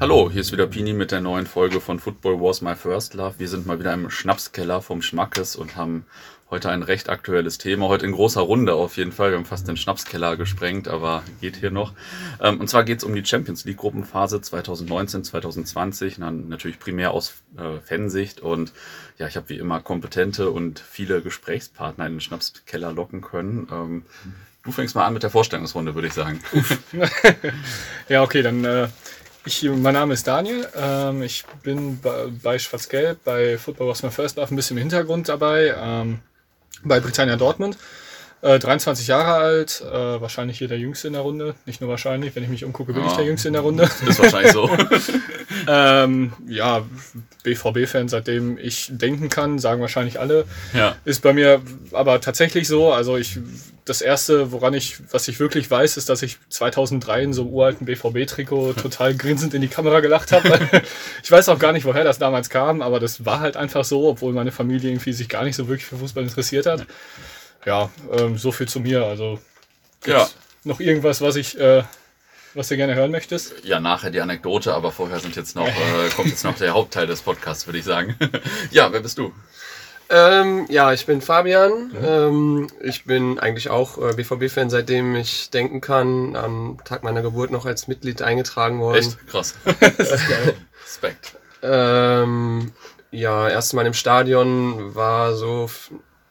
Hallo, hier ist wieder Pini mit der neuen Folge von Football Wars My First Love. Wir sind mal wieder im Schnapskeller vom Schmackes und haben heute ein recht aktuelles Thema. Heute in großer Runde auf jeden Fall. Wir haben fast den Schnapskeller gesprengt, aber geht hier noch. Ähm, und zwar geht es um die Champions League Gruppenphase 2019, 2020. Dann natürlich primär aus äh, Fansicht. Und ja, ich habe wie immer kompetente und viele Gesprächspartner in den Schnapskeller locken können. Ähm, du fängst mal an mit der Vorstellungsrunde, würde ich sagen. ja, okay, dann äh, ich, mein Name ist Daniel. Ähm, ich bin bei, bei Schwarz-Gelb, bei Football Was My First Love ein bisschen im Hintergrund dabei, ähm, bei Britannia Dortmund. Äh, 23 Jahre alt, äh, wahrscheinlich hier der Jüngste in der Runde. Nicht nur wahrscheinlich, wenn ich mich umgucke, bin ja, ich der Jüngste in der Runde. Das ist wahrscheinlich so. ähm, ja, BVB-Fan, seitdem ich denken kann, sagen wahrscheinlich alle. Ja. Ist bei mir aber tatsächlich so. Also ich, das erste, woran ich, was ich wirklich weiß, ist, dass ich 2003 in so einem uralten BVB-Trikot total grinsend in die Kamera gelacht habe. ich weiß auch gar nicht, woher das damals kam, aber das war halt einfach so, obwohl meine Familie irgendwie sich gar nicht so wirklich für Fußball interessiert hat ja, ähm, so viel zu mir. Also ja. noch irgendwas, was ich, äh, was du gerne hören möchtest? Ja, nachher die Anekdote, aber vorher sind jetzt noch, äh, kommt jetzt noch der Hauptteil des Podcasts, würde ich sagen. ja, wer bist du? Ähm, ja, ich bin Fabian. Mhm. Ähm, ich bin eigentlich auch äh, BVB-Fan, seitdem ich denken kann. Am Tag meiner Geburt noch als Mitglied eingetragen worden. Echt? Krass. das ist geil. Respekt. Ähm, ja, erst Mal im Stadion war so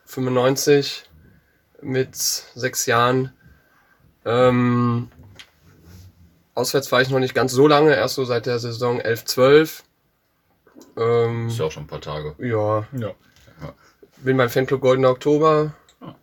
95 mit sechs Jahren. Ähm, auswärts war ich noch nicht ganz so lange, erst so seit der Saison 11, 12. Ähm, ist ja auch schon ein paar Tage. Ja. ja. Bin beim Fanclub Goldener Oktober. Ah.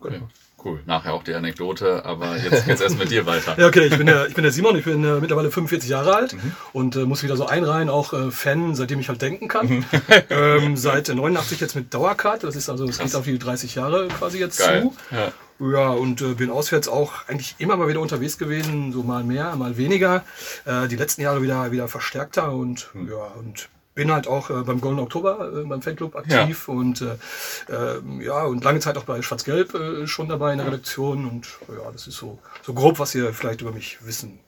Genau cool. Nachher auch die Anekdote, aber jetzt geht's erst mit dir weiter. ja, okay, ich bin der, ich bin der Simon, ich bin äh, mittlerweile 45 Jahre alt mhm. und äh, muss wieder so einreihen, auch äh, Fan, seitdem ich halt denken kann. Mhm. ähm, seit 89 jetzt mit Dauerkarte, das ist also, das geht auf die 30 Jahre quasi jetzt Geil. zu. Ja. Ja, und äh, bin auswärts auch eigentlich immer mal wieder unterwegs gewesen, so mal mehr, mal weniger. Äh, die letzten Jahre wieder, wieder verstärkter und mhm. ja, und bin halt auch äh, beim Golden Oktober äh, beim Fanclub aktiv ja. und äh, äh, ja und lange Zeit auch bei Schwarz-Gelb äh, schon dabei in der Redaktion und ja, das ist so so grob, was ihr vielleicht über mich wissen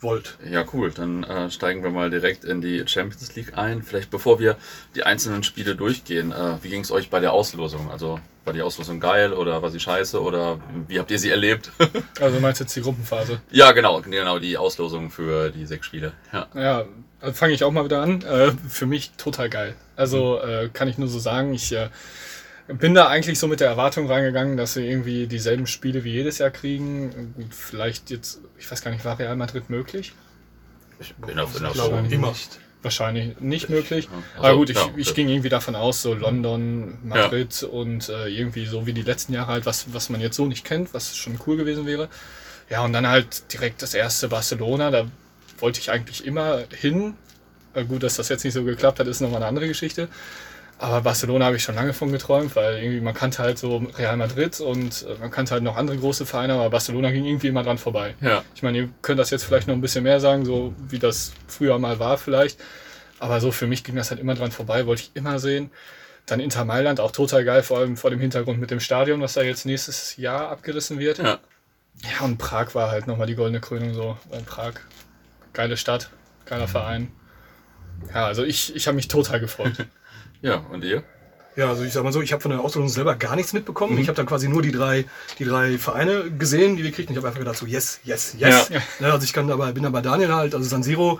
wollt. Ja, cool. Dann äh, steigen wir mal direkt in die Champions League ein. Vielleicht bevor wir die einzelnen Spiele durchgehen, äh, wie ging es euch bei der Auslosung? Also war die Auslosung geil oder war sie scheiße oder wie habt ihr sie erlebt? also meinst du jetzt die Gruppenphase? Ja, genau, genau, die Auslosung für die sechs Spiele. Ja, ja fange ich auch mal wieder an. Äh, für mich total geil. Also äh, kann ich nur so sagen, ich äh, bin da eigentlich so mit der Erwartung reingegangen, dass sie irgendwie dieselben Spiele wie jedes Jahr kriegen. Gut, vielleicht jetzt, ich weiß gar nicht, war Real Madrid möglich? Ich bin auf, bin auf so immer. Nicht. Wahrscheinlich nicht möglich. Also, Aber gut, ich, ja, ich ging irgendwie davon aus, so London, Madrid und äh, irgendwie so wie die letzten Jahre halt, was, was man jetzt so nicht kennt, was schon cool gewesen wäre. Ja, und dann halt direkt das erste Barcelona, da wollte ich eigentlich immer hin. Äh, gut, dass das jetzt nicht so geklappt hat, ist nochmal eine andere Geschichte. Aber Barcelona habe ich schon lange von geträumt, weil irgendwie man kannte halt so Real Madrid und äh, man kannte halt noch andere große Vereine, aber Barcelona ging irgendwie immer dran vorbei. Ja. Ich meine, ihr könnt das jetzt vielleicht noch ein bisschen mehr sagen, so wie das früher mal war vielleicht. Aber so für mich ging das halt immer dran vorbei, wollte ich immer sehen. Dann Inter Mailand, auch total geil, vor allem vor dem Hintergrund mit dem Stadion, was da jetzt nächstes Jahr abgerissen wird. Ja. Ja, und Prag war halt nochmal die goldene Krönung so. In Prag, geile Stadt, geiler Verein. Ja, also ich, ich habe mich total gefreut. Ja, und ihr? Ja, also ich sag mal so, ich habe von der Ausbildung selber gar nichts mitbekommen. Mhm. Ich habe dann quasi nur die drei, die drei Vereine gesehen, die wir kriegen. Ich habe einfach gedacht so, yes, yes, yes. Ja. Ja, also ich kann aber, bin da bei Daniel halt, also San Siro,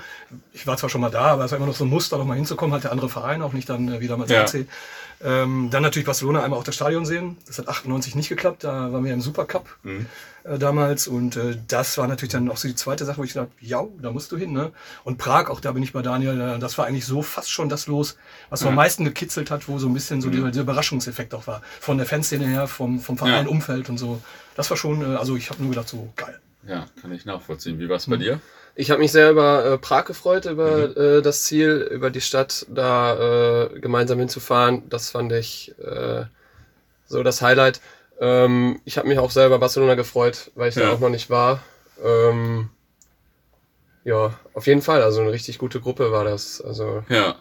ich war zwar schon mal da, aber es war immer noch so ein Muster, noch mal hinzukommen, halt der andere Verein, auch nicht dann äh, wie damals ja. Ähm, dann natürlich Barcelona einmal auch das Stadion sehen. Das hat 98 nicht geklappt, da waren wir im Supercup mhm. äh, damals. Und äh, das war natürlich dann auch so die zweite Sache, wo ich dachte, ja, da musst du hin. Ne? Und Prag, auch da bin ich bei Daniel, äh, das war eigentlich so fast schon das los, was ja. am meisten gekitzelt hat, wo so ein bisschen so mhm. dieser, dieser Überraschungseffekt auch war. Von der Fanszene her, vom, vom Verein, ja. Umfeld und so. Das war schon, äh, also ich habe nur gedacht, so geil. Ja, kann ich nachvollziehen. Wie war es bei mhm. dir? Ich habe mich sehr über äh, Prag gefreut, über mhm. äh, das Ziel, über die Stadt da äh, gemeinsam hinzufahren. Das fand ich äh, so das Highlight. Ähm, ich habe mich auch selber Barcelona gefreut, weil ich ja. da auch noch nicht war. Ähm, ja, auf jeden Fall. Also eine richtig gute Gruppe war das. Also ja.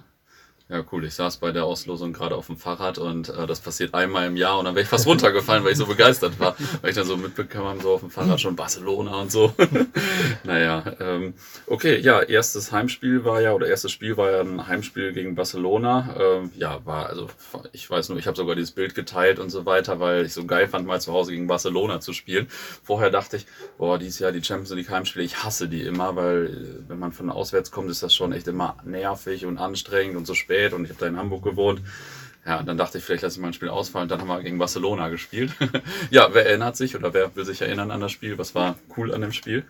Ja, cool. Ich saß bei der Auslosung gerade auf dem Fahrrad und äh, das passiert einmal im Jahr und dann wäre ich fast runtergefallen, weil ich so begeistert war. Weil ich dann so mitbekam, so auf dem Fahrrad schon Barcelona und so. naja, ähm, okay, ja, erstes Heimspiel war ja, oder erstes Spiel war ja ein Heimspiel gegen Barcelona. Ähm, ja, war, also ich weiß nur, ich habe sogar dieses Bild geteilt und so weiter, weil ich so geil fand, mal zu Hause gegen Barcelona zu spielen. Vorher dachte ich, boah, dieses Jahr die Champions League Heimspiele, ich hasse die immer, weil äh, wenn man von auswärts kommt, ist das schon echt immer nervig und anstrengend und so spät spät und ich habe da in Hamburg gewohnt. Ja, dann dachte ich, vielleicht lasse ich mal ein Spiel ausfallen. Dann haben wir gegen Barcelona gespielt. ja, wer erinnert sich oder wer will sich erinnern an das Spiel? Was war cool an dem Spiel?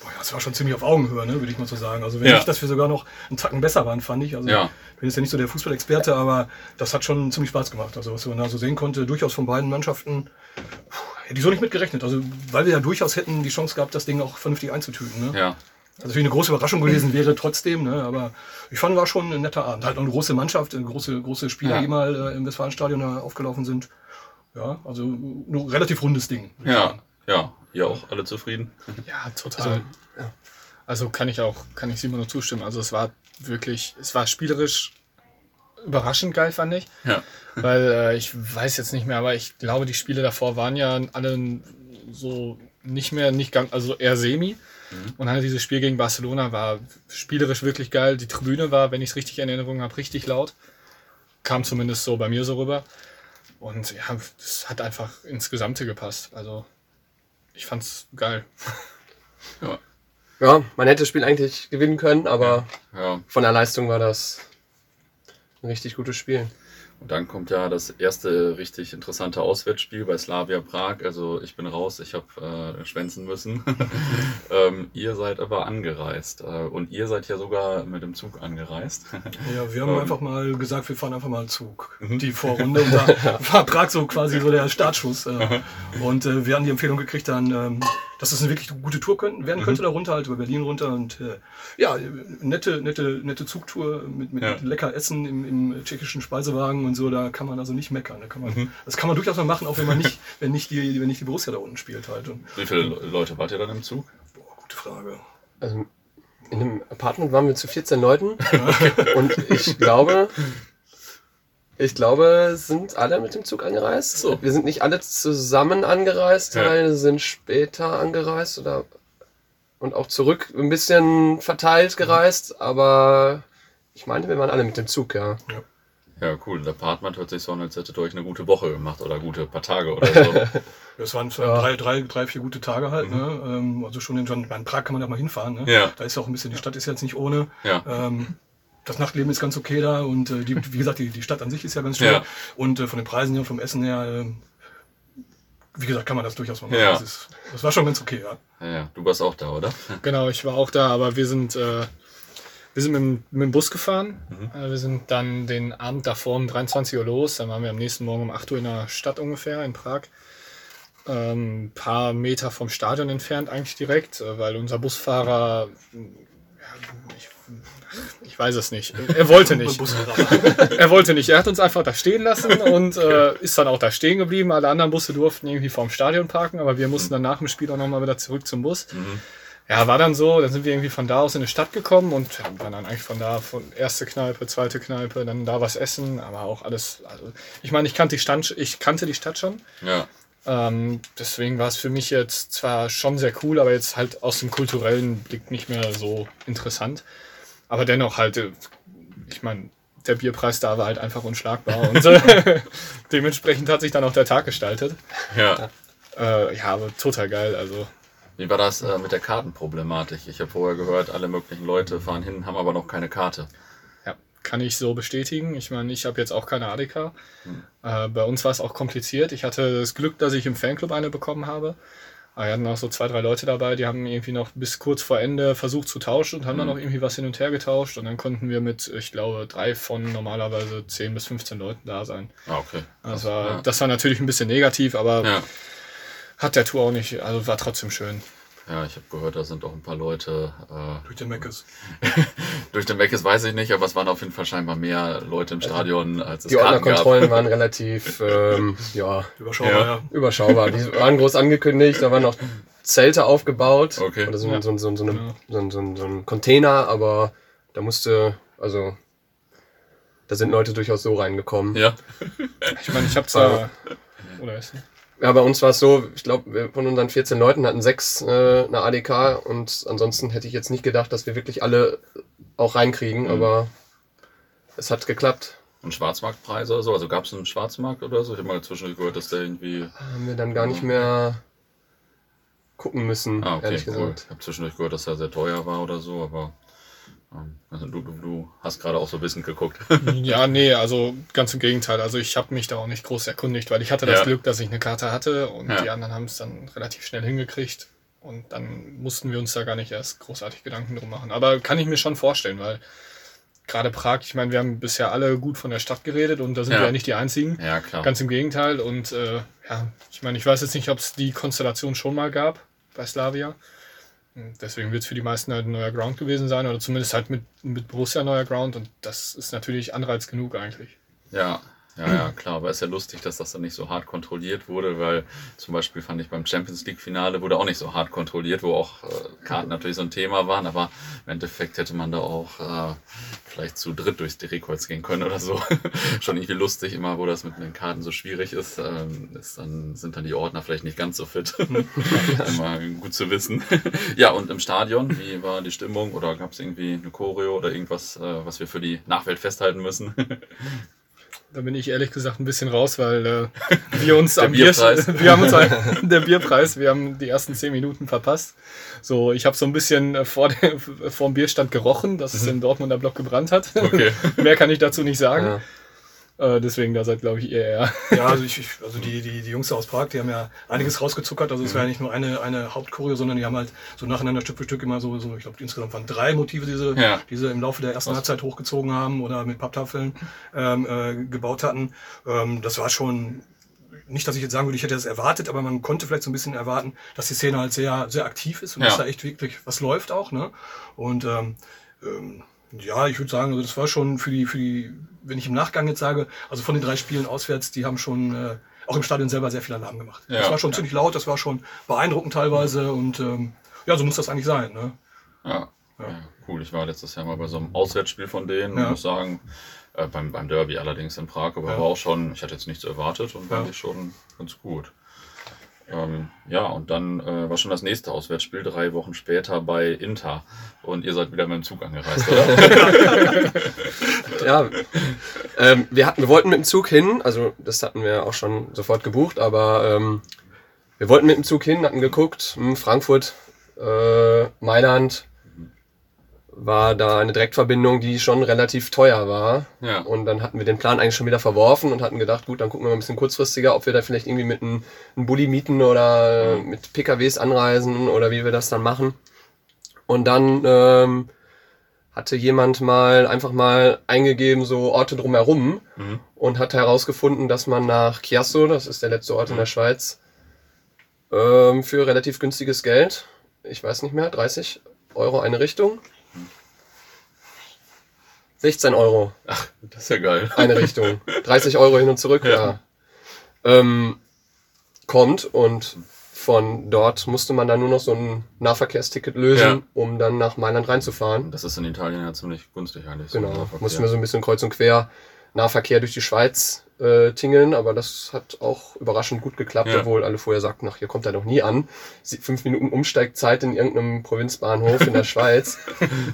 Boah, ja, das war schon ziemlich auf Augenhöhe, ne, würde ich mal so sagen. Also wenn ja. nicht, dass wir sogar noch einen Tacken besser waren, fand ich. Also ja. ich bin jetzt ja nicht so der Fußballexperte, aber das hat schon ziemlich Spaß gemacht. Also was man da so sehen konnte, durchaus von beiden Mannschaften, hätte ich so nicht mitgerechnet. Also weil wir ja durchaus hätten die Chance gehabt, das Ding auch vernünftig einzutüten. Ne? Ja. Also natürlich eine große Überraschung gewesen wäre trotzdem, ne? aber ich fand, war schon ein netter Abend. Halt eine große Mannschaft, große, große Spieler, ja. die mal äh, im Westfalenstadion aufgelaufen sind. Ja, also ein relativ rundes Ding. Ja, ja. Ihr auch alle zufrieden? Ja, total. Also, ja. also kann ich auch, kann ich Simon nur zustimmen. Also es war wirklich, es war spielerisch überraschend geil, fand ich. Ja. Weil äh, ich weiß jetzt nicht mehr, aber ich glaube, die Spiele davor waren ja alle so nicht mehr, nicht ganz, also eher semi. Mhm. Und dann dieses Spiel gegen Barcelona war spielerisch wirklich geil. Die Tribüne war, wenn ich es richtig in Erinnerung habe, richtig laut. Kam zumindest so bei mir so rüber. Und ja, es hat einfach ins Gesamte gepasst. Also ich fand's geil. ja. ja, man hätte das Spiel eigentlich gewinnen können, aber ja. von der Leistung war das ein richtig gutes Spiel. Und dann kommt ja das erste richtig interessante Auswärtsspiel bei Slavia Prag. Also ich bin raus, ich habe äh, schwänzen müssen. ähm, ihr seid aber angereist. Äh, und ihr seid ja sogar mit dem Zug angereist. ja, wir haben ähm, einfach mal gesagt, wir fahren einfach mal Zug. Mhm. Die Vorrunde. Und da war Prag so quasi so der Startschuss. Äh, und äh, wir haben die Empfehlung gekriegt, dann ähm, dass das eine wirklich gute Tour können, werden könnte, mhm. da runter, halt über Berlin runter und äh, ja, nette, nette, nette Zugtour mit, mit ja. lecker Essen im, im, tschechischen Speisewagen und so, da kann man also nicht meckern. Da kann man, mhm. Das kann man durchaus mal machen, auch wenn man nicht, wenn nicht die, wenn nicht die Borussia da unten spielt halt. Und, Wie viele Leute wart ihr dann im Zug? Boah, gute Frage. Also in einem Apartment waren wir zu 14 Leuten und ich glaube, ich glaube, sind alle mit dem Zug angereist. So. Wir sind nicht alle zusammen angereist, ja. Teile sind später angereist oder und auch zurück ein bisschen verteilt gereist, aber ich meine, wir waren alle mit dem Zug, ja. Ja, ja cool. Der Partner hört sich so an, als hättet ihr euch eine gute Woche gemacht oder gute paar Tage oder so. Das waren ja. drei, drei, drei, vier gute Tage halt. Mhm. Ne? Also schon in, in Prag kann man ja mal hinfahren. Ne? Ja. Da ist ja auch ein bisschen, die Stadt ist jetzt nicht ohne. Ja. Ähm, das Nachtleben ist ganz okay da und äh, die, wie gesagt, die, die Stadt an sich ist ja ganz schön. Ja. Und äh, von den Preisen her, vom Essen her, äh, wie gesagt, kann man das durchaus mal machen. Ja. Das, ist, das, war schon ganz okay, ja. ja. Du warst auch da, oder? Genau, ich war auch da, aber wir sind, äh, wir sind mit, dem, mit dem Bus gefahren. Mhm. Äh, wir sind dann den Abend davor um 23 Uhr los. Dann waren wir am nächsten Morgen um 8 Uhr in der Stadt ungefähr, in Prag. Ein ähm, paar Meter vom Stadion entfernt eigentlich direkt, äh, weil unser Busfahrer, ich ich weiß es nicht. Er wollte nicht. er wollte nicht. Er hat uns einfach da stehen lassen und äh, ist dann auch da stehen geblieben. Alle anderen Busse durften irgendwie vorm Stadion parken, aber wir mussten dann nach dem Spiel auch nochmal wieder zurück zum Bus. Mhm. Ja, war dann so, dann sind wir irgendwie von da aus in die Stadt gekommen und haben dann eigentlich von da, von erste Kneipe, zweite Kneipe, dann da was essen, aber auch alles, also ich meine, ich kannte die Stadt, ich kannte die Stadt schon. Ja. Ähm, deswegen war es für mich jetzt zwar schon sehr cool, aber jetzt halt aus dem kulturellen Blick nicht mehr so interessant. Aber dennoch halt, äh, ich meine, der Bierpreis da war halt einfach unschlagbar. Und äh, dementsprechend hat sich dann auch der Tag gestaltet. Ja. Äh, ja, aber total geil. Also. Wie war das äh, mit der Kartenproblematik? Ich habe vorher gehört, alle möglichen Leute fahren hin, haben aber noch keine Karte. Ja, kann ich so bestätigen. Ich meine, ich habe jetzt auch keine ADK. Hm. Äh, bei uns war es auch kompliziert. Ich hatte das Glück, dass ich im Fanclub eine bekommen habe. Aber wir hatten auch so zwei, drei Leute dabei, die haben irgendwie noch bis kurz vor Ende versucht zu tauschen und haben mhm. dann noch irgendwie was hin und her getauscht. Und dann konnten wir mit, ich glaube, drei von normalerweise 10 bis 15 Leuten da sein. Ah, okay. Das war, ja. das war natürlich ein bisschen negativ, aber ja. hat der Tour auch nicht, also war trotzdem schön. Ja, ich habe gehört, da sind auch ein paar Leute. Äh, durch den Meckes. durch den Meckes weiß ich nicht, aber es waren auf jeden Fall scheinbar mehr Leute im also Stadion, als es Die Ordnerkontrollen waren relativ ähm, ja, überschaubar. Ja. Ja. Überschaubar. Die waren groß angekündigt, da waren noch Zelte aufgebaut. Okay. Oder so, ja. so, so, so, eine, so, so, so ein Container, aber da musste, also da sind Leute durchaus so reingekommen. Ja. Ich meine, ich habe zwar. Oder ist nicht? Ja, bei uns war es so, ich glaube, von unseren 14 Leuten hatten sechs äh, eine ADK und ansonsten hätte ich jetzt nicht gedacht, dass wir wirklich alle auch reinkriegen, mhm. aber es hat geklappt. Und Schwarzmarktpreise oder so? Also gab es einen Schwarzmarkt oder so? Ich habe mal zwischendurch gehört, dass der irgendwie. Haben wir dann gar nicht mehr gucken müssen, ah, okay, ehrlich gesagt. Cool. Ich habe zwischendurch gehört, dass er sehr teuer war oder so, aber also du, du, du hast gerade auch so wissend geguckt. ja, nee, also ganz im Gegenteil. Also ich habe mich da auch nicht groß erkundigt, weil ich hatte das ja. Glück, dass ich eine Karte hatte und ja. die anderen haben es dann relativ schnell hingekriegt. Und dann mussten wir uns da gar nicht erst großartig Gedanken drum machen. Aber kann ich mir schon vorstellen, weil gerade Prag, ich meine, wir haben bisher alle gut von der Stadt geredet und da sind ja. wir ja nicht die Einzigen. Ja, klar. Ganz im Gegenteil. Und äh, ja, ich meine, ich weiß jetzt nicht, ob es die Konstellation schon mal gab bei Slavia. Deswegen wird es für die meisten halt ein neuer Ground gewesen sein oder zumindest halt mit, mit Borussia neuer Ground und das ist natürlich Anreiz genug eigentlich. Ja, ja, ja, klar, aber ist ja lustig, dass das dann nicht so hart kontrolliert wurde, weil zum Beispiel fand ich beim Champions League-Finale wurde auch nicht so hart kontrolliert, wo auch äh, Karten natürlich so ein Thema waren, aber im Endeffekt hätte man da auch äh, vielleicht zu dritt durchs Drehkreuz gehen können oder so. Schon irgendwie lustig, immer wo das mit den Karten so schwierig ist, ähm, ist dann, sind dann die Ordner vielleicht nicht ganz so fit. immer gut zu wissen. ja, und im Stadion, wie war die Stimmung oder gab es irgendwie eine Choreo oder irgendwas, äh, was wir für die Nachwelt festhalten müssen? Da bin ich ehrlich gesagt ein bisschen raus, weil äh, wir uns am Bierpreis. Bier, wir haben uns ein, der Bierpreis, wir haben die ersten zehn Minuten verpasst. So, ich habe so ein bisschen äh, vor, dem, vor dem Bierstand gerochen, dass es mhm. im Dortmunder Block gebrannt hat. Okay. Mehr kann ich dazu nicht sagen. Ja. Äh, deswegen, da seid, glaube ich, eher eher. Ja, also, ich, also die, die, die Jungs aus Prag, die haben ja einiges rausgezuckert. Also es war ja nicht nur eine, eine Hauptchoreo, sondern die haben halt so nacheinander Stück für Stück immer so, so ich glaube, insgesamt waren drei Motive, die sie, ja. die sie im Laufe der ersten Halbzeit hochgezogen haben oder mit Papptafeln ähm, äh, gebaut hatten. Ähm, das war schon nicht, dass ich jetzt sagen würde, ich hätte das erwartet, aber man konnte vielleicht so ein bisschen erwarten, dass die Szene halt sehr, sehr aktiv ist und ja. dass da echt wirklich was läuft auch. Ne? Und ähm, ähm, ja, ich würde sagen, also das war schon für die, für die, wenn ich im Nachgang jetzt sage, also von den drei Spielen auswärts, die haben schon äh, auch im Stadion selber sehr viel Alarm gemacht. Ja, das war schon ja. ziemlich laut, das war schon beeindruckend teilweise und ähm, ja, so muss das eigentlich sein. Ne? Ja. ja. cool. Ich war letztes Jahr mal bei so einem Auswärtsspiel von denen und muss sagen, äh, beim, beim Derby allerdings in Prag, aber war auch schon, ich hatte jetzt nichts erwartet und fand ich schon ganz gut. Ähm, ja, und dann äh, war schon das nächste Auswärtsspiel, drei Wochen später bei Inter. Und ihr seid wieder mit dem Zug angereist, oder? ja, ähm, wir, hatten, wir wollten mit dem Zug hin, also das hatten wir auch schon sofort gebucht, aber ähm, wir wollten mit dem Zug hin, hatten geguckt, hm, Frankfurt, äh, Mailand, war da eine Direktverbindung, die schon relativ teuer war. Ja. Und dann hatten wir den Plan eigentlich schon wieder verworfen und hatten gedacht, gut, dann gucken wir mal ein bisschen kurzfristiger, ob wir da vielleicht irgendwie mit einem, einem Bulli mieten oder mhm. mit PKWs anreisen oder wie wir das dann machen. Und dann ähm, hatte jemand mal einfach mal eingegeben, so Orte drumherum mhm. und hat herausgefunden, dass man nach Chiasso, das ist der letzte Ort mhm. in der Schweiz, ähm, für relativ günstiges Geld, ich weiß nicht mehr, 30 Euro eine Richtung, 16 Euro. Ach, das ist ja geil. Eine Richtung. 30 Euro hin und zurück, ja. ja. Ähm, kommt und von dort musste man dann nur noch so ein Nahverkehrsticket lösen, ja. um dann nach Mailand reinzufahren. Das ist in Italien ja ziemlich günstig eigentlich. Genau, so mussten wir so ein bisschen kreuz und quer Nahverkehr durch die Schweiz äh, tingeln, aber das hat auch überraschend gut geklappt, ja. obwohl alle vorher sagten, ach, hier kommt er noch nie an. Fünf Minuten Umsteigzeit in irgendeinem Provinzbahnhof in der Schweiz.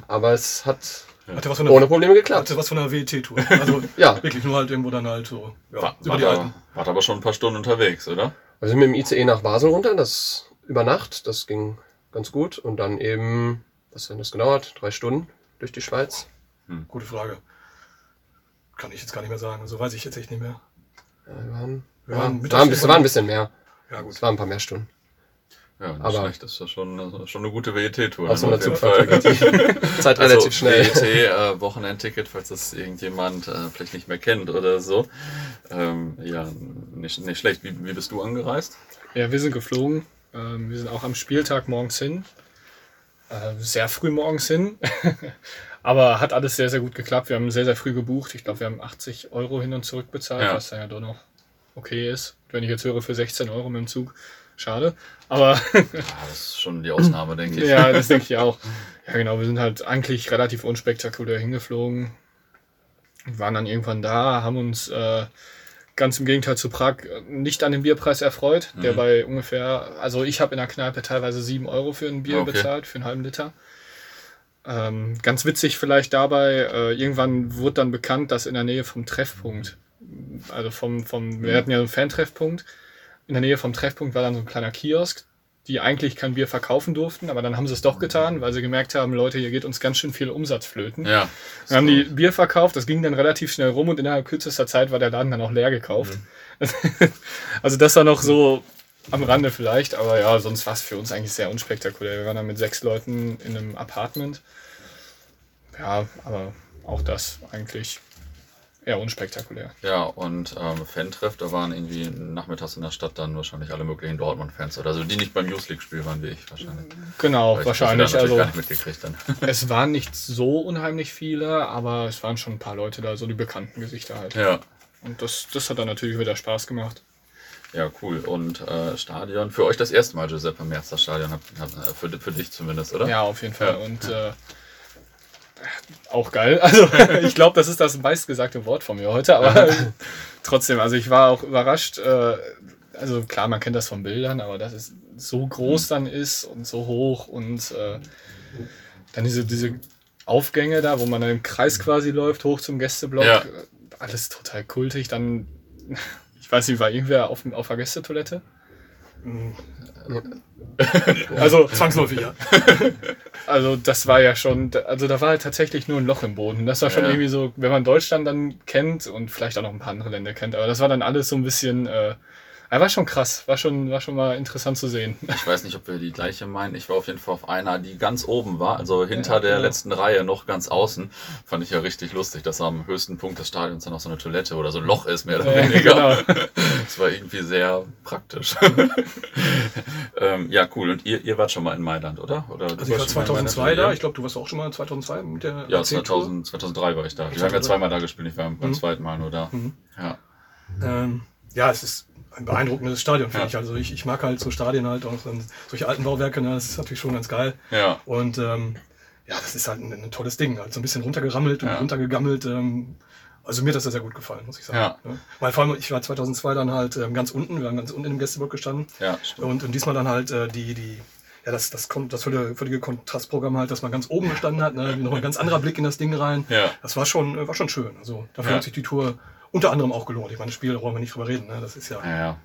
aber es hat hatte was von der, Ohne Probleme geklappt. Hatte was von einer WT-Tour. Also ja. wirklich nur halt irgendwo dann halt so. Ja, war, über die Alten. War aber schon ein paar Stunden unterwegs, oder? Wir sind mit dem ICE nach Basel runter, das über Nacht, das ging ganz gut. Und dann eben, was hat das gedauert? Drei Stunden durch die Schweiz. Hm. Gute Frage. Kann ich jetzt gar nicht mehr sagen. So also weiß ich jetzt echt nicht mehr. Ja, wir waren, wir waren, ja, war, ein bisschen, war ein bisschen mehr. Ja, gut. Es waren ein paar mehr Stunden. Ja, nicht aber schlecht. Das ist ja schon, schon eine gute WET-Tour. Auf so einer Zugfahrt Zeit relativ also, schnell. WET, äh, Wochenendticket, falls das irgendjemand äh, vielleicht nicht mehr kennt oder so. Ähm, ja, nicht, nicht schlecht. Wie, wie bist du angereist? Ja, wir sind geflogen. Ähm, wir sind auch am Spieltag morgens hin. Äh, sehr früh morgens hin. aber hat alles sehr, sehr gut geklappt. Wir haben sehr, sehr früh gebucht. Ich glaube, wir haben 80 Euro hin und zurück bezahlt, ja. was ja doch noch okay ist. Wenn ich jetzt höre, für 16 Euro mit dem Zug Schade. Aber. ja, das ist schon die Ausnahme, denke ich. Ja, das denke ich auch. Ja, genau. Wir sind halt eigentlich relativ unspektakulär hingeflogen. Wir waren dann irgendwann da, haben uns äh, ganz im Gegenteil zu Prag nicht an den Bierpreis erfreut, mhm. der bei ungefähr, also ich habe in der Kneipe teilweise 7 Euro für ein Bier okay. bezahlt, für einen halben Liter. Ähm, ganz witzig vielleicht dabei, äh, irgendwann wurde dann bekannt, dass in der Nähe vom Treffpunkt, also vom, vom wir hatten ja einen Fan-Treffpunkt, in der Nähe vom Treffpunkt war dann so ein kleiner Kiosk, die eigentlich kein Bier verkaufen durften, aber dann haben sie es doch getan, weil sie gemerkt haben, Leute, hier geht uns ganz schön viel Umsatz flöten. Ja. Dann haben die Bier verkauft, das ging dann relativ schnell rum und innerhalb kürzester Zeit war der Laden dann auch leer gekauft. Mhm. also das war noch so am Rande vielleicht, aber ja, sonst war es für uns eigentlich sehr unspektakulär. Wir waren dann mit sechs Leuten in einem Apartment. Ja, aber auch das eigentlich eher unspektakulär. Ja, und ähm, Fan-Treff, da waren irgendwie nachmittags in der Stadt dann wahrscheinlich alle möglichen Dortmund-Fans oder so, die nicht beim News League-Spiel waren wie ich wahrscheinlich. Genau, wahrscheinlich. also, gar nicht mitgekriegt dann. es waren nicht so unheimlich viele, aber es waren schon ein paar Leute da, so die bekannten Gesichter halt. Ja. Und das, das hat dann natürlich wieder Spaß gemacht. Ja, cool. Und äh, Stadion, für euch das erste Mal Giuseppe Merz, das Stadion, hab, hab, äh, für, für dich zumindest, oder? Ja, auf jeden Fall. Ja. Und äh, auch geil. Also ich glaube, das ist das meistgesagte Wort von mir heute, aber trotzdem, also ich war auch überrascht. Äh, also klar, man kennt das von Bildern, aber dass es so groß dann ist und so hoch und äh, dann diese, diese Aufgänge da, wo man dann im Kreis quasi läuft, hoch zum Gästeblock, ja. alles total kultig. Dann ich weiß nicht, war irgendwer auf, auf der Gästetoilette? also zwangsläufig, ja. Also das war ja schon, also da war halt tatsächlich nur ein Loch im Boden. Das war schon ja. irgendwie so, wenn man Deutschland dann kennt und vielleicht auch noch ein paar andere Länder kennt, aber das war dann alles so ein bisschen äh, er war schon krass, war schon, war schon mal interessant zu sehen. Ich weiß nicht, ob wir die gleiche meinen. Ich war auf jeden Fall auf einer, die ganz oben war, also hinter ja, der ja. letzten Reihe, noch ganz außen. Fand ich ja richtig lustig, dass am höchsten Punkt des Stadions dann auch so eine Toilette oder so ein Loch ist, mehr oder ja, weniger. Genau. Das war irgendwie sehr praktisch. ähm, ja, cool. Und ihr, ihr wart schon mal in Mailand, oder? oder also ich war 2002 da. Ich glaube, du warst auch schon mal 2002 mit der Ja, 2000, 2003 war ich da. Wir haben ja zweimal da gespielt. Ich war beim mhm. zweiten Mal nur da. Mhm. Ja. Ähm, ja, es ist ein beeindruckendes Stadion, finde ja. ich. Also ich, ich mag halt so Stadien halt, auch solche alten Bauwerke, ne, das ist natürlich schon ganz geil. Ja. Und ähm, ja, das ist halt ein, ein tolles Ding. Halt so ein bisschen runtergerammelt und ja. runtergegammelt. Ähm, also mir hat das sehr gut gefallen, muss ich sagen. Ja. Ne? Weil vor allem, ich war 2002 dann halt ähm, ganz unten, wir waren ganz unten im Gästeblock gestanden. Ja, stimmt. Und, und diesmal dann halt äh, die, die, ja, das, das, kommt, das völlige, völlige Kontrastprogramm halt, dass man ganz oben gestanden hat, ne? noch ein ganz anderer Blick in das Ding rein. Ja. Das war schon, war schon schön. Also dafür ja. hat sich die Tour unter anderem auch gelohnt. Ich meine, das Spiel, da brauchen wir nicht drüber reden. Ne? Das ist ja. ja, ja.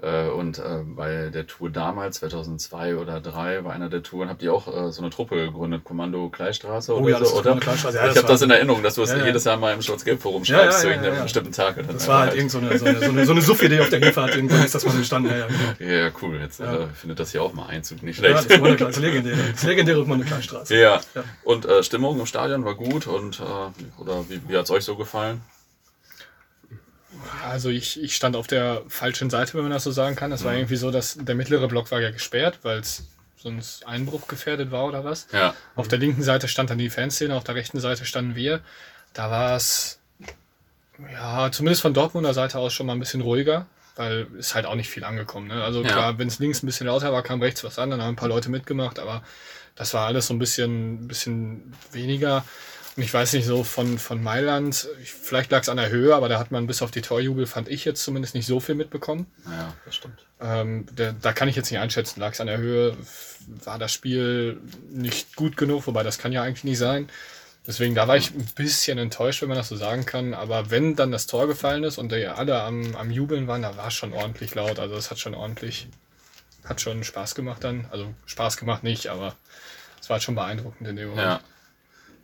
Äh, und äh, bei der Tour damals, 2002 oder 2003, bei einer der Touren, habt ihr auch äh, so eine Truppe gegründet, Kommando Kleistraße oh, oder ja, so, oder? Ja, ich habe das in Erinnerung, dass du es jedes Jahr mal im Schwarz-Gelb-Forum schreibst zu irgendeinem bestimmten Tag. Das war halt, irgend so eine, so eine, so eine, so eine Suff-Idee auf der Hinfahrt, irgendwann ist das mal entstanden. Ja, genau. ja, cool, jetzt äh, findet das hier auch mal Einzug, nicht schlecht. Ja, das, war eine, das legendäre, das legendäre Kommando Kleinstraße. Ja, und äh, Stimmung im Stadion war gut und äh, oder wie, wie hat es euch so gefallen? Also ich, ich stand auf der falschen Seite, wenn man das so sagen kann. Es war mhm. irgendwie so, dass der mittlere Block war ja gesperrt, weil es sonst Einbruch gefährdet war oder was. Ja. Auf der linken Seite stand dann die Fanszene, auf der rechten Seite standen wir. Da war es, ja, zumindest von Dortmunder Seite aus schon mal ein bisschen ruhiger, weil ist halt auch nicht viel angekommen. Ne? Also ja. klar, wenn es links ein bisschen lauter war, kam rechts was an, dann haben ein paar Leute mitgemacht, aber das war alles so ein bisschen, bisschen weniger. Ich weiß nicht, so von, von Mailand, vielleicht lag es an der Höhe, aber da hat man bis auf die Torjubel, fand ich jetzt zumindest nicht so viel mitbekommen. Ja, das stimmt. Ähm, der, da kann ich jetzt nicht einschätzen, lag es an der Höhe, war das Spiel nicht gut genug, wobei das kann ja eigentlich nicht sein. Deswegen, da war ich ein bisschen enttäuscht, wenn man das so sagen kann. Aber wenn dann das Tor gefallen ist und die alle am, am Jubeln waren, da war es schon ordentlich laut. Also es hat schon ordentlich, hat schon Spaß gemacht dann. Also Spaß gemacht nicht, aber es war schon beeindruckend in dem Moment. Ja.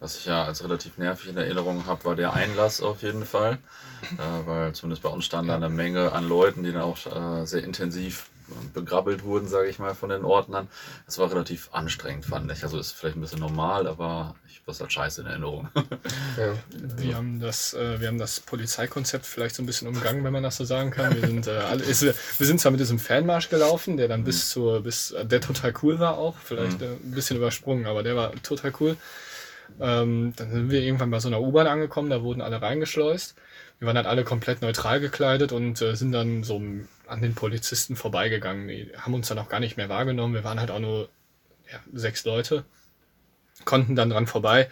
Was ich ja als relativ nervig in Erinnerung habe, war der Einlass auf jeden Fall. Äh, weil zumindest bei uns stand da eine Menge an Leuten, die dann auch äh, sehr intensiv begrabbelt wurden, sage ich mal, von den Ordnern. Das war relativ anstrengend, fand ich. Also ist vielleicht ein bisschen normal, aber ich habe das halt scheiße in Erinnerung. Ja. Wir, haben das, äh, wir haben das Polizeikonzept vielleicht so ein bisschen umgangen, wenn man das so sagen kann. Wir sind, äh, alle, ist, wir sind zwar mit diesem Fanmarsch gelaufen, der dann mhm. bis zur, bis, der total cool war auch, vielleicht mhm. ein bisschen übersprungen, aber der war total cool. Ähm, dann sind wir irgendwann bei so einer U-Bahn angekommen, da wurden alle reingeschleust. Wir waren halt alle komplett neutral gekleidet und äh, sind dann so an den Polizisten vorbeigegangen. Die haben uns dann auch gar nicht mehr wahrgenommen. Wir waren halt auch nur ja, sechs Leute, konnten dann dran vorbei.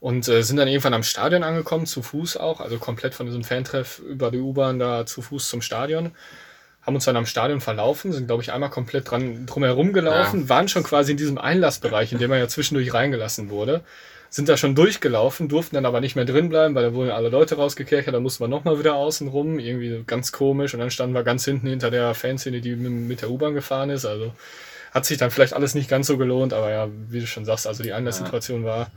Und äh, sind dann irgendwann am Stadion angekommen, zu Fuß auch, also komplett von diesem Fantreff über die U-Bahn da zu Fuß zum Stadion. Haben uns dann am Stadion verlaufen, sind, glaube ich, einmal komplett dran drumherum gelaufen, ja. waren schon quasi in diesem Einlassbereich, in dem man ja zwischendurch reingelassen wurde. Sind da schon durchgelaufen, durften dann aber nicht mehr drin bleiben, weil da wurden alle Leute rausgekerchert, da mussten wir nochmal wieder außen rum, irgendwie ganz komisch. Und dann standen wir ganz hinten hinter der Fanszene, die mit der U-Bahn gefahren ist. Also hat sich dann vielleicht alles nicht ganz so gelohnt, aber ja, wie du schon sagst, also die Einlasssituation war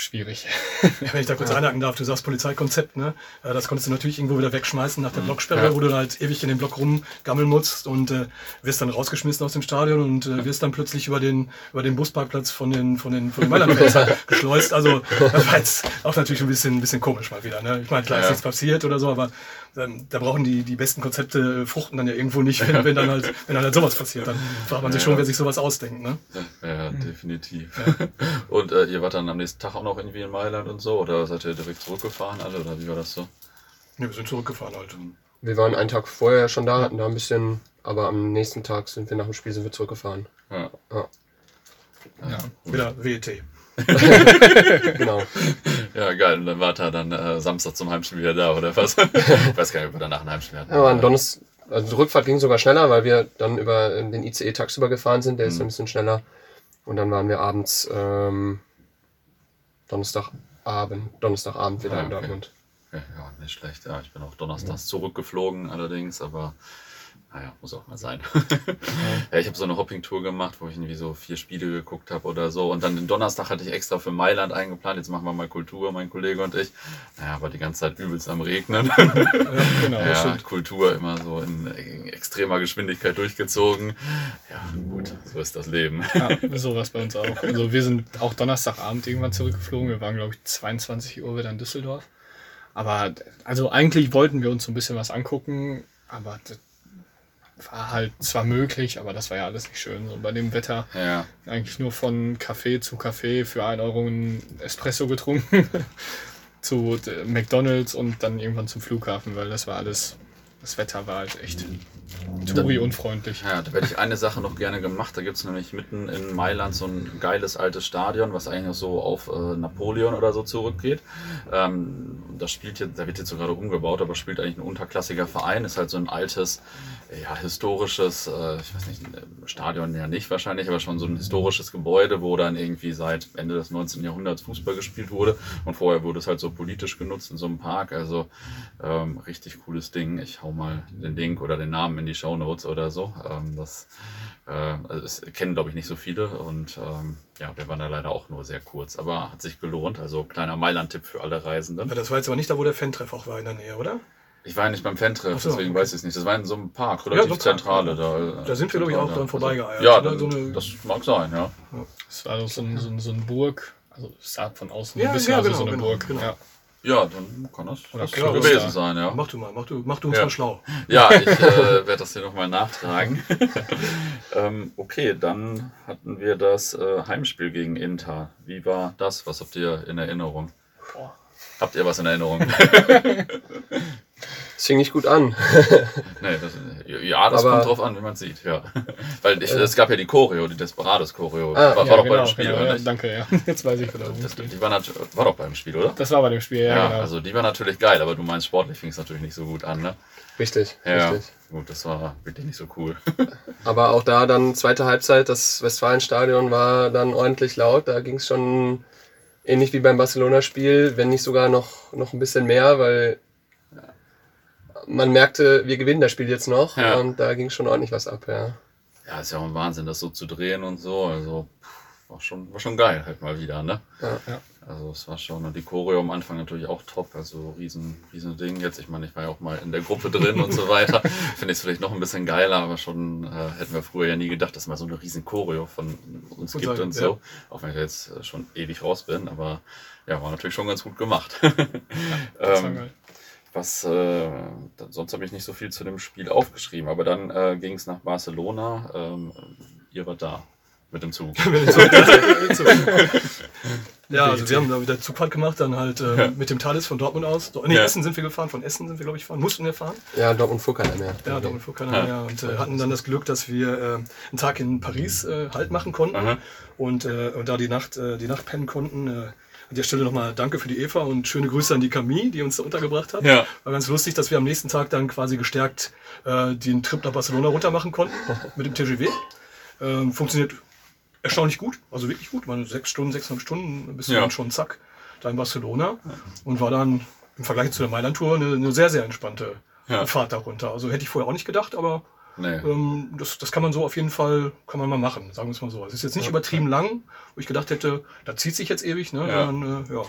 schwierig. Ja, wenn ich da kurz ja. einhaken darf, du sagst Polizeikonzept, ne? Das konntest du natürlich irgendwo wieder wegschmeißen nach der mhm. Blocksperre, ja. wo du halt ewig in den Block rumgammeln musst und äh, wirst dann rausgeschmissen aus dem Stadion und äh, wirst dann plötzlich über den, über den Busparkplatz von den, von den, von den Mailand-Fans geschleust. Also, das war jetzt auch natürlich ein bisschen, ein bisschen komisch mal wieder, ne? Ich meine, klar, ist nichts passiert oder so, aber ähm, da brauchen die, die besten Konzepte fruchten dann ja irgendwo nicht, wenn, wenn dann halt, wenn dann halt sowas passiert. Dann fragt man sich schon, wer sich sowas ausdenkt, ne? Ja, definitiv. Und äh, ihr wart dann am nächsten Tag auch noch irgendwie in Mailand und so, oder seid ihr direkt zurückgefahren alle, oder wie war das so? Ne, wir sind zurückgefahren halt. Wir waren einen Tag vorher schon da, hatten da ein bisschen, aber am nächsten Tag sind wir nach dem Spiel sind wir zurückgefahren. Ja. ja. ja. Wieder WET. genau. Ja, geil. Und dann war er dann äh, Samstag zum Heimspiel wieder da, oder was? ich weiß gar nicht, ob wir danach ein Heimspiel hatten. Ja, an Donnerstag, also die Rückfahrt ging sogar schneller, weil wir dann über den ICE tagsüber gefahren sind. Der mhm. ist ein bisschen schneller. Und dann waren wir abends, ähm, Donnerstagabend, Donnerstagabend wieder ah, okay. in Dortmund. Ja, nicht schlecht. Ja, ich bin auch donnerstags zurückgeflogen allerdings, aber naja, muss auch mal sein. ja, ich habe so eine Hopping-Tour gemacht, wo ich irgendwie so vier Spiele geguckt habe oder so. Und dann den Donnerstag hatte ich extra für Mailand eingeplant. Jetzt machen wir mal Kultur, mein Kollege und ich. Naja, war die ganze Zeit übelst am Regnen. ja, genau, ja, Kultur immer so in extremer Geschwindigkeit durchgezogen. Ja, gut, so ist das Leben. ja, sowas bei uns auch. Also wir sind auch Donnerstagabend irgendwann zurückgeflogen. Wir waren, glaube ich, 22 Uhr wieder in Düsseldorf. Aber also eigentlich wollten wir uns so ein bisschen was angucken, aber war halt zwar möglich, aber das war ja alles nicht schön. So bei dem Wetter ja. eigentlich nur von Kaffee zu Kaffee für 1 Euro ein Espresso getrunken, zu McDonalds und dann irgendwann zum Flughafen, weil das war alles, das Wetter war halt echt Touri-unfreundlich. Ja, da werde ich eine Sache noch gerne gemacht. Da gibt es nämlich mitten in Mailand so ein geiles altes Stadion, was eigentlich so auf äh, Napoleon oder so zurückgeht. Ähm, das spielt jetzt, da wird jetzt so gerade umgebaut, aber spielt eigentlich ein unterklassiger Verein. Ist halt so ein altes, ja, historisches, äh, ich weiß nicht, Stadion ja nicht wahrscheinlich, aber schon so ein historisches Gebäude, wo dann irgendwie seit Ende des 19. Jahrhunderts Fußball gespielt wurde. Und vorher wurde es halt so politisch genutzt in so einem Park. Also ähm, richtig cooles Ding. Ich hau mal den Link oder den Namen in die Show Notes oder so. Ähm, das äh, also das kennen, glaube ich, nicht so viele. Und ähm, ja, wir waren da leider auch nur sehr kurz, aber hat sich gelohnt. Also kleiner Mailand-Tipp für alle Reisenden. Ja, das war jetzt aber nicht da, wo der Fan-Treff auch war in der Nähe, oder? Ich war ja nicht beim Fan-Treff, so, deswegen okay. weiß ich es nicht. Das war in so einem Park, relativ ja, so Zentrale. Da, da sind wir, glaube ich, auch dran vorbeigeeiert. Ja, dann, so eine... das mag sein, ja. Das war so, ein, so, ein, so ein Burg, also es sah von außen ja, ein bisschen ja, genau, so eine genau, Burg. Genau. Ja. Ja, dann kann das, das ja, gewesen sein, ja. Mach du mal, mach du, mach du uns ja. mal schlau. Ja, ich äh, werde das hier nochmal nachtragen. ähm, okay, dann hatten wir das äh, Heimspiel gegen Inter. Wie war das? Was habt ihr in Erinnerung? Boah. Habt ihr was in Erinnerung? Das fing nicht gut an. nee, das, ja, das Aber, kommt drauf an, wie man sieht, ja. Weil ich, es gab ja die Choreo, die Desperados-Choreo. Ah, war, ja, war doch genau, beim Spiel, genau, oder? Ja, danke, ja. Jetzt weiß ich, wieder, das, die war, war doch beim Spiel, oder? Das war bei dem Spiel, ja. ja genau. Also die war natürlich geil, aber du meinst, sportlich fing es natürlich nicht so gut an, ne? Richtig, ja, richtig. Gut, das war wirklich nicht so cool. Aber auch da dann zweite Halbzeit, das Westfalenstadion war dann ordentlich laut. Da ging es schon ähnlich wie beim Barcelona-Spiel, wenn nicht sogar noch, noch ein bisschen mehr, weil man merkte, wir gewinnen das Spiel jetzt noch ja. und da ging schon ordentlich was ab, ja. Ja, ist ja auch ein Wahnsinn, das so zu drehen und so. Also war schon, war schon geil halt mal wieder, ne? Ja. ja. Also es war schon, und die Choreo am Anfang natürlich auch top, also riesen, riesen Ding. Jetzt, ich meine, ich war ja auch mal in der Gruppe drin und so weiter. Finde ich es vielleicht noch ein bisschen geiler, aber schon äh, hätten wir früher ja nie gedacht, dass mal so eine riesen Choreo von uns und gibt und so. Ja. Auch wenn ich jetzt schon ewig raus bin, aber ja, war natürlich schon ganz gut gemacht. Ja, ähm, was, äh, sonst habe ich nicht so viel zu dem Spiel aufgeschrieben, aber dann äh, ging es nach Barcelona. Ähm, ihr wart da mit dem Zug. Ja, also wir haben da wieder Zugfahrt gemacht, dann halt äh, ja. mit dem Thales von Dortmund aus. Nee, ja. Essen sind wir gefahren, von Essen sind wir, glaube ich, gefahren. Mussten wir fahren. Ja, Dortmund fuhr keiner mehr. Ja, Dortmund fuhr keiner mehr. Und äh, hatten dann das Glück, dass wir äh, einen Tag in Paris äh, Halt machen konnten und, äh, und da die Nacht, äh, die Nacht pennen konnten. An der Stelle nochmal danke für die Eva und schöne Grüße an die Camille, die uns da untergebracht hat. Ja. War ganz lustig, dass wir am nächsten Tag dann quasi gestärkt äh, den Trip nach Barcelona runter machen konnten mit dem TGW. Ähm, funktioniert erstaunlich gut, also wirklich gut. Meine sechs Stunden, sechseinhalb Stunden bist du ja. dann schon zack da in Barcelona und war dann im Vergleich zu der Mailand-Tour eine, eine, sehr, sehr entspannte ja. Fahrt darunter. Also hätte ich vorher auch nicht gedacht, aber nee. ähm, das, das kann man so auf jeden Fall, kann man mal machen, sagen wir es mal so. Es ist jetzt nicht okay. übertrieben lang, wo ich gedacht hätte, da zieht sich jetzt ewig, ne? Ja. Dann, äh, ja.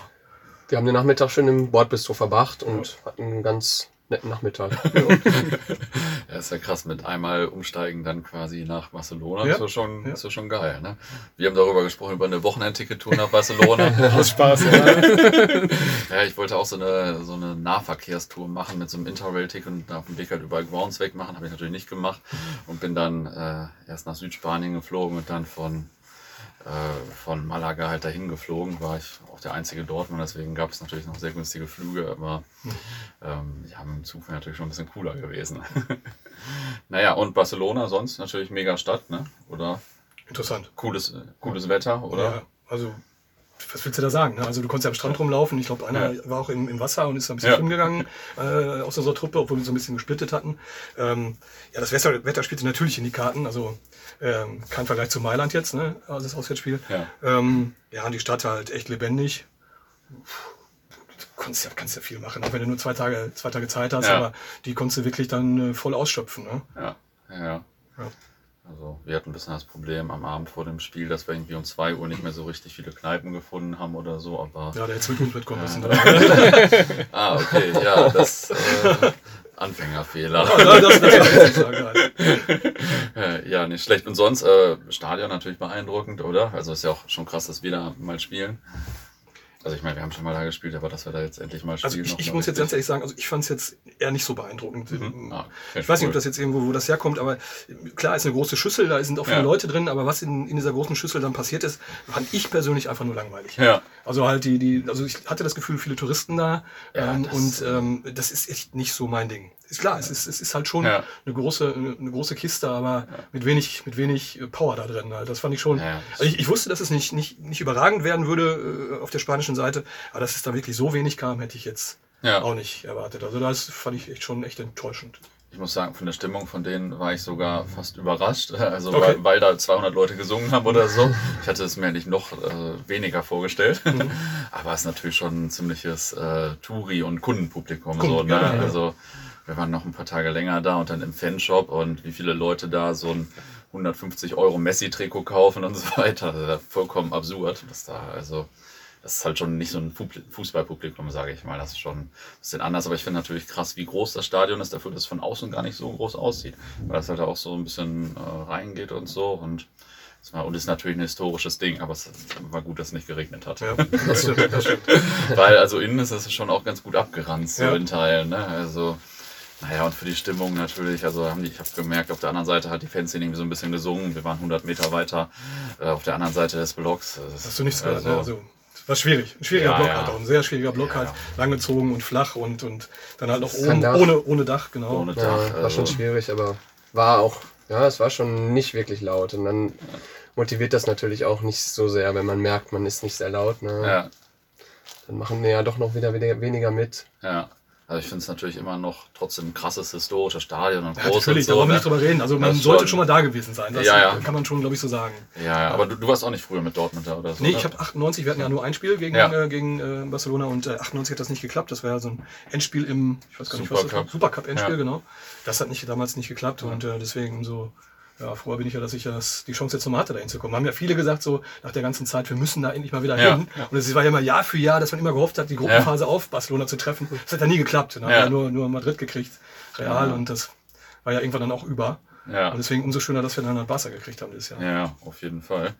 Wir haben den Nachmittag schön im Bordbistro verbracht und hatten ganz netten Nachmittag. ja, ist ja krass, mit einmal umsteigen dann quasi nach Barcelona. Ja. Ist, ja schon, ja. ist ja schon geil. Ne? Wir haben darüber gesprochen, über eine Wochenendticket-Tour nach Barcelona. Aus Spaß, ja. ja, ich wollte auch so eine, so eine Nahverkehrstour machen mit so einem Interrail-Ticket und auf dem Weg halt überall Grounds wegmachen. Habe ich natürlich nicht gemacht und bin dann äh, erst nach Südspanien geflogen und dann von von Malaga halt dahin geflogen, war ich auch der einzige Dortmund, deswegen gab es natürlich noch sehr günstige Flüge, aber ähm, ja, mit dem Zug wäre natürlich schon ein bisschen cooler gewesen. naja, und Barcelona sonst natürlich mega Stadt, ne? Oder? Interessant. Cooles, cooles Wetter, oder? Ja, also was willst du da sagen? Ne? Also du konntest ja am Strand rumlaufen. Ich glaube, einer ja. war auch im, im, Wasser und ist ein bisschen ja. rumgegangen äh, aus unserer Truppe, obwohl wir so ein bisschen gesplittet hatten. Ähm, ja, das Wetter, Wetter spielte natürlich in die Karten. Also ähm, kein Vergleich zu Mailand jetzt, ne? Also das Auswärtsspiel. Ja. Ähm, ja, die Stadt halt echt lebendig. Du kannst ja, kannst ja viel machen, auch wenn du nur zwei Tage, zwei Tage Zeit hast, ja. aber die konntest du wirklich dann äh, voll ausschöpfen. Ne? Ja, ja. ja. Also wir hatten ein bisschen das Problem am Abend vor dem Spiel, dass wir irgendwie um 2 Uhr nicht mehr so richtig viele Kneipen gefunden haben oder so, aber. Ja, der hätte wirklich mitkommen müssen. ah, okay, ja, das. Äh, Anfängerfehler. Ja, das, das halt. ja, nicht schlecht. Und sonst, äh, Stadion natürlich beeindruckend, oder? Also ist ja auch schon krass, dass wir da mal spielen. Also ich meine, wir haben schon mal da gespielt, aber dass wir da jetzt endlich mal spielen. Also ich, ich muss jetzt ganz ehrlich sagen, also ich fand es jetzt eher nicht so beeindruckend. Mhm. Ah, ich weiß nicht, ob das jetzt irgendwo, wo das herkommt, aber klar ist eine große Schüssel, da sind auch viele ja. Leute drin, aber was in, in dieser großen Schüssel dann passiert ist, fand ich persönlich einfach nur langweilig. Ja. Also halt die, die, also ich hatte das Gefühl, viele Touristen da ja, ähm, und ähm, das ist echt nicht so mein Ding ist klar, es ist, es ist halt schon ja. eine, große, eine große Kiste, aber ja. mit wenig, mit wenig äh, Power da drin. Halt. Das fand ich schon. Ja, also ich, ich, wusste, dass es nicht, nicht, nicht überragend werden würde äh, auf der spanischen Seite, aber dass es da wirklich so wenig kam, hätte ich jetzt auch nicht erwartet. Also das fand ich echt schon echt enttäuschend. Ich muss sagen, von der Stimmung von denen war ich sogar fast überrascht. Also okay. weil, weil, da 200 Leute gesungen haben oder so. Ich hatte es mir eigentlich noch äh, weniger vorgestellt. Mhm. Aber es ist natürlich schon ein ziemliches äh, Touri- und Kundenpublikum. Kunden, so, ne? ja, Also wir waren noch ein paar Tage länger da und dann im Fanshop und wie viele Leute da so ein 150 Euro Messi-Trikot kaufen und so weiter. Das ist vollkommen absurd. Das da, also, das ist halt schon nicht so ein Fußballpublikum, sage ich mal. Das ist schon ein bisschen anders. Aber ich finde natürlich krass, wie groß das Stadion ist, dafür, dass es von außen gar nicht so groß aussieht. Weil das halt auch so ein bisschen äh, reingeht und so. Und und ist natürlich ein historisches Ding, aber es war gut, dass es nicht geregnet hat. Ja, das stimmt, das stimmt. Weil also innen ist es schon auch ganz gut abgeranzt, so ja. in Teilen. Ne? Also naja, und für die Stimmung natürlich. Also haben die, ich habe gemerkt, auf der anderen Seite hat die Fanszene irgendwie so ein bisschen gesungen. Wir waren 100 Meter weiter äh, auf der anderen Seite des Blocks. Das Hast du nichts gehört, also, ne? Also, war schwierig. Ein schwieriger ja, Block ja. halt auch. Ein sehr schwieriger Block ja, halt. Langgezogen und flach und, und dann halt noch ohne, ohne, ohne Dach, genau. Ohne Dach. Ja, war also. schon schwierig, aber war auch, ja, es war schon nicht wirklich laut. Und dann motiviert das natürlich auch nicht so sehr, wenn man merkt, man ist nicht sehr laut. Ne? Ja. Dann machen wir ja doch noch wieder weniger mit. Ja. Also ich finde es natürlich immer noch trotzdem ein krasses historisches Stadion und ja, groß. Natürlich, so, da wollen wir ne? nicht drüber reden. Also man sollte schon, schon mal da gewesen sein. Das ja, ja. kann man schon, glaube ich, so sagen. Ja, ja. aber du, du, warst auch nicht früher mit Dortmund da oder so? Nee, oder? ich habe 98, wir hatten ja nur ein Spiel gegen, äh, gegen äh, Barcelona und äh, 98 hat das nicht geklappt. Das war ja so ein Endspiel im, ich weiß gar nicht, Super was das war. Supercup Endspiel, genau. Das hat nicht, damals nicht geklappt und äh, deswegen so ja, froher bin ich ja, dass ich das, die Chance jetzt nochmal hatte, da hinzukommen. Haben ja viele gesagt, so nach der ganzen Zeit, wir müssen da endlich mal wieder ja, hin. Ja. Und es war ja immer Jahr für Jahr, dass man immer gehofft hat, die Gruppenphase ja. auf Barcelona zu treffen. Das hat ja nie geklappt. Dann haben wir ja nur, nur Madrid gekriegt, Real, und das war ja irgendwann dann auch über. Ja. Und deswegen umso schöner, dass wir dann halt Barca gekriegt haben dieses Jahr. Ja, auf jeden Fall.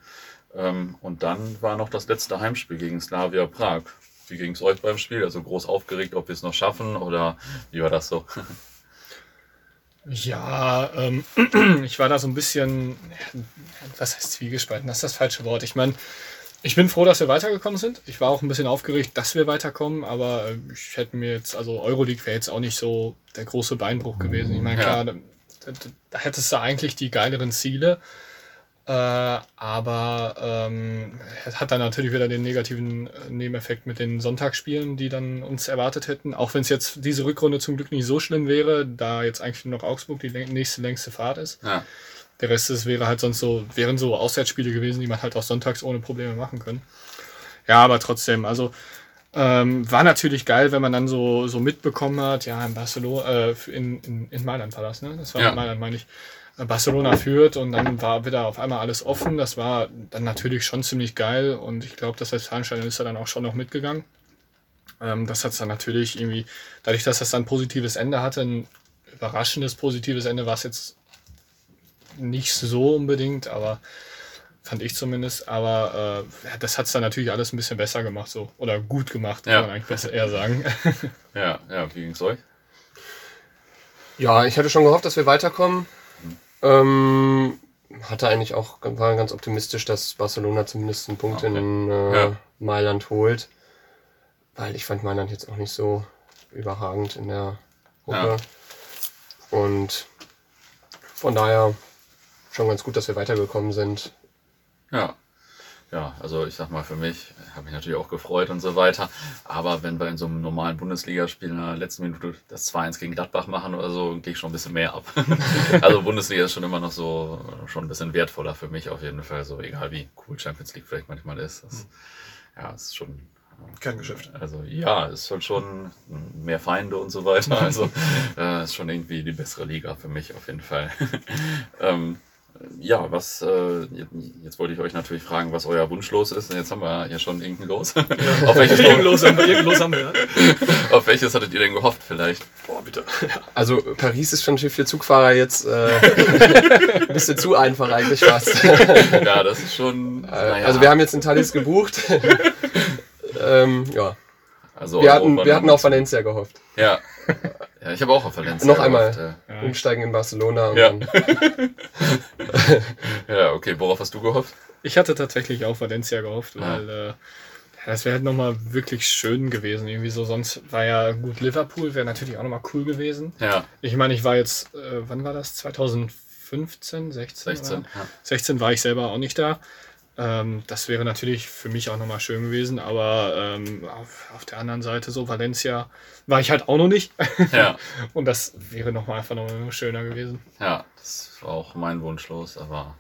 Ähm, und dann war noch das letzte Heimspiel gegen Slavia Prag. Wie ging es euch beim Spiel? Also groß aufgeregt, ob wir es noch schaffen oder wie war das so? Ja, ähm, ich war da so ein bisschen, was heißt zwiegespalten, das ist das falsche Wort. Ich meine, ich bin froh, dass wir weitergekommen sind. Ich war auch ein bisschen aufgeregt, dass wir weiterkommen, aber äh, ich hätte mir jetzt, also Euroleague wäre jetzt auch nicht so der große Beinbruch gewesen. Ich meine, klar, ja. da, da, da, hättest du eigentlich die geileren Ziele, äh, aber ähm, hat dann natürlich wieder den negativen äh, Nebeneffekt mit den Sonntagsspielen, die dann uns erwartet hätten. Auch wenn es jetzt diese Rückrunde zum Glück nicht so schlimm wäre, da jetzt eigentlich nur noch Augsburg die nächste längste Fahrt ist. Ja. Der Rest ist, wäre halt sonst so, wären so Auswärtsspiele gewesen, die man halt auch sonntags ohne Probleme machen können. Ja, aber trotzdem, also ähm, war natürlich geil, wenn man dann so, so mitbekommen hat, ja, in Barcelona, äh, in, in, in Mailand war das, ne? Das war ja. in Mailand, meine ich. Barcelona führt und dann war wieder auf einmal alles offen. Das war dann natürlich schon ziemlich geil und ich glaube, das Westfalenstein ist da dann auch schon noch mitgegangen. Ähm, das hat es dann natürlich irgendwie, dadurch, dass das dann ein positives Ende hatte, ein überraschendes positives Ende war es jetzt nicht so unbedingt, aber fand ich zumindest. Aber äh, das hat es dann natürlich alles ein bisschen besser gemacht, so oder gut gemacht, ja. kann man eigentlich besser eher sagen. ja, ja, wie ging es euch? Ja, ich hatte schon gehofft, dass wir weiterkommen. Ähm, hatte eigentlich auch war ganz optimistisch, dass Barcelona zumindest einen Punkt okay. in äh, ja. Mailand holt. Weil ich fand Mailand jetzt auch nicht so überragend in der Gruppe. Ja. Und von daher schon ganz gut, dass wir weitergekommen sind. Ja. Ja, also ich sag mal, für mich habe ich natürlich auch gefreut und so weiter. Aber wenn wir in so einem normalen Bundesligaspiel in der letzten Minute das 2-1 gegen Gladbach machen oder so, gehe ich schon ein bisschen mehr ab. also Bundesliga ist schon immer noch so schon ein bisschen wertvoller für mich auf jeden Fall. So egal wie cool Champions League vielleicht manchmal ist. Das, ja, ist schon kein Geschäft. Also ja, ist halt schon mehr Feinde und so weiter. Also äh, ist schon irgendwie die bessere Liga für mich auf jeden Fall. ähm, ja, was, äh, jetzt wollte ich euch natürlich fragen, was euer Wunschlos ist. Jetzt haben wir ja schon irgendein Los. Ja. auf, welches Los haben wir, Los haben wir, ja. auf welches hattet ihr denn gehofft vielleicht? Boah, bitte. Also Paris ist schon für Zugfahrer jetzt äh, ein bisschen zu einfach eigentlich fast. ja, das ist schon... Äh, naja. Also wir haben jetzt in Thalys gebucht. ähm, ja. Also wir hatten, wir hatten auf Valencia gehofft. Ja. Ja, ich habe auch auf Valencia. Noch einmal gehofft, ja. umsteigen in Barcelona. ja. ja, okay. Worauf hast du gehofft? Ich hatte tatsächlich auch Valencia gehofft, ja. weil äh, das wäre halt nochmal wirklich schön gewesen. Irgendwie so, sonst war ja gut, Liverpool wäre natürlich auch nochmal cool gewesen. Ja. Ich meine, ich war jetzt, äh, wann war das? 2015, 16? 16, ja. 16 war ich selber auch nicht da. Ähm, das wäre natürlich für mich auch nochmal schön gewesen, aber ähm, auf, auf, der anderen Seite so Valencia war ich halt auch noch nicht. Ja. Und das wäre nochmal einfach noch schöner gewesen. Ja, das war auch mein Wunsch los, aber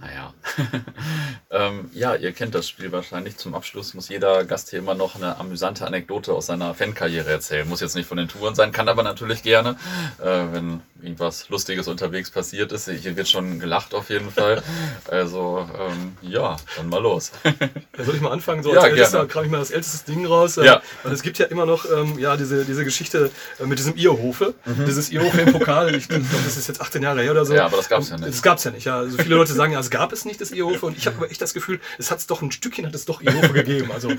naja. ähm, ja, ihr kennt das Spiel wahrscheinlich. Zum Abschluss muss jeder Gast hier immer noch eine amüsante Anekdote aus seiner Fankarriere erzählen. Muss jetzt nicht von den Touren sein, kann aber natürlich gerne, äh, wenn irgendwas Lustiges unterwegs passiert ist. Hier wird schon gelacht auf jeden Fall. Also, ähm, ja, dann mal los. soll ich mal anfangen? So als ja, Ältester kram ich mal das älteste Ding raus. Äh, ja. Weil es gibt ja immer noch ähm, ja, diese, diese Geschichte äh, mit diesem Irrhofe. Mhm. Dieses Irrhofe im Pokal. Ich glaube, das ist jetzt 18 Jahre her oder so. Ja, aber das gab es ja nicht. Das gab es ja nicht. Ja. Also viele Leute sagen, ja, es gab es nicht, das Irrhofe. Und ich habe aber echt das Gefühl, es hat es doch ein Stückchen, hat es doch Irrhofe gegeben. Also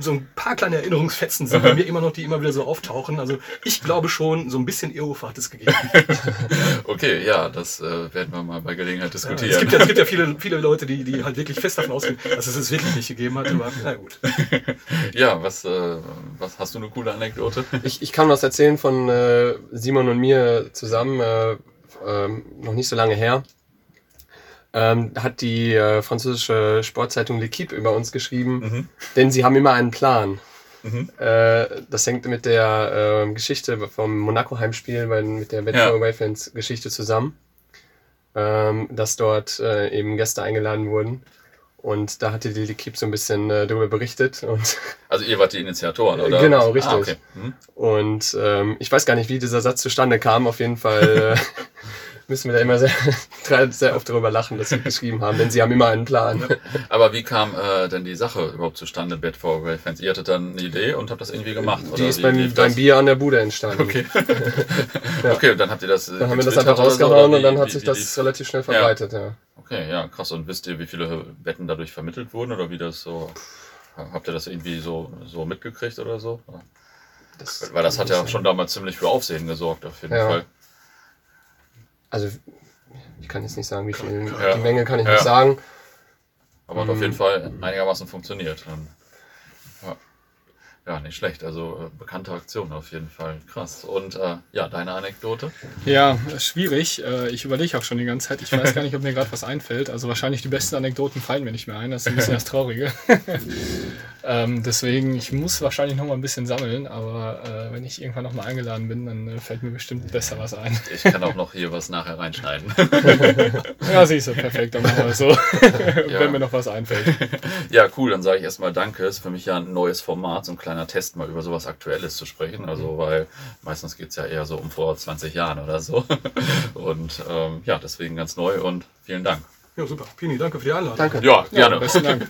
so ein paar kleine Erinnerungsfetzen sind bei mir immer noch, die immer wieder so auftauchen. Also ich glaube schon, so ein bisschen Irrhofe hat es gegeben. Okay, ja, das äh, werden wir mal bei Gelegenheit diskutieren. Ja, es, gibt ja, es gibt ja viele, viele Leute, die, die halt wirklich fest davon ausgehen, dass es es wirklich nicht gegeben hat. Aber na gut. ja, was, äh, was hast du eine coole Anekdote? Ich, ich kann was erzählen von äh, Simon und mir zusammen, äh, äh, noch nicht so lange her. Ähm, hat die äh, französische Sportzeitung L'Equipe über uns geschrieben, mhm. denn sie haben immer einen Plan. Mhm. Äh, das hängt mit der äh, Geschichte vom Monaco-Heimspiel, mit der Bad ja. Away Fans Geschichte zusammen, ähm, dass dort äh, eben Gäste eingeladen wurden. Und da hatte die L'Equipe so ein bisschen äh, darüber berichtet. Und also ihr wart die Initiatoren, oder? Genau, richtig. Ah, okay. mhm. Und ähm, ich weiß gar nicht, wie dieser Satz zustande kam. Auf jeden Fall äh, müssen wir da immer sehr, sehr oft darüber lachen, dass sie geschrieben haben, denn sie haben immer einen Plan. Aber wie kam äh, denn die Sache überhaupt zustande, Bad for Away Fans? Ihr hattet dann eine Idee und habt das irgendwie gemacht? Die ist beim, beim Bier an der Bude entstanden. Okay. ja. Okay, und dann habt ihr das. Dann haben wir das einfach rausgehauen so, und dann hat wie, sich das wie, relativ schnell verbreitet, ja. ja. Okay, ja, krass. Und wisst ihr, wie viele Wetten dadurch vermittelt wurden oder wie das so. Habt ihr das irgendwie so, so mitgekriegt oder so? Das Weil das hat ja schon damals ziemlich für Aufsehen gesorgt, auf jeden ja. Fall. Also, ich kann jetzt nicht sagen, wie viel. Ja. Die Menge kann ich ja. nicht sagen. Aber hat auf jeden Fall einigermaßen funktioniert. Ja. Ja, nicht schlecht. Also äh, bekannte Aktion auf jeden Fall. Krass. Und äh, ja, deine Anekdote? Ja, schwierig. Äh, ich überlege auch schon die ganze Zeit. Ich weiß gar nicht, ob mir gerade was einfällt. Also wahrscheinlich die besten Anekdoten fallen mir nicht mehr ein. Das ist ein bisschen das Traurige. Ähm, deswegen, ich muss wahrscheinlich noch mal ein bisschen sammeln. Aber äh, wenn ich irgendwann noch mal eingeladen bin, dann äh, fällt mir bestimmt besser was ein. ich kann auch noch hier was nachher reinschneiden. ja, siehst du, perfekt. Dann machen wir es so. ja. wenn mir noch was einfällt. Ja, cool. Dann sage ich erstmal Danke. Ist für mich ja ein neues Format, so ein kleiner Test, mal über sowas Aktuelles zu sprechen. Also, mhm. weil meistens geht es ja eher so um vor 20 Jahren oder so. Und ähm, ja, deswegen ganz neu und vielen Dank. Ja, super. Pini, danke für die Einladung. Danke. Ja, gerne. Ja, besten Dank.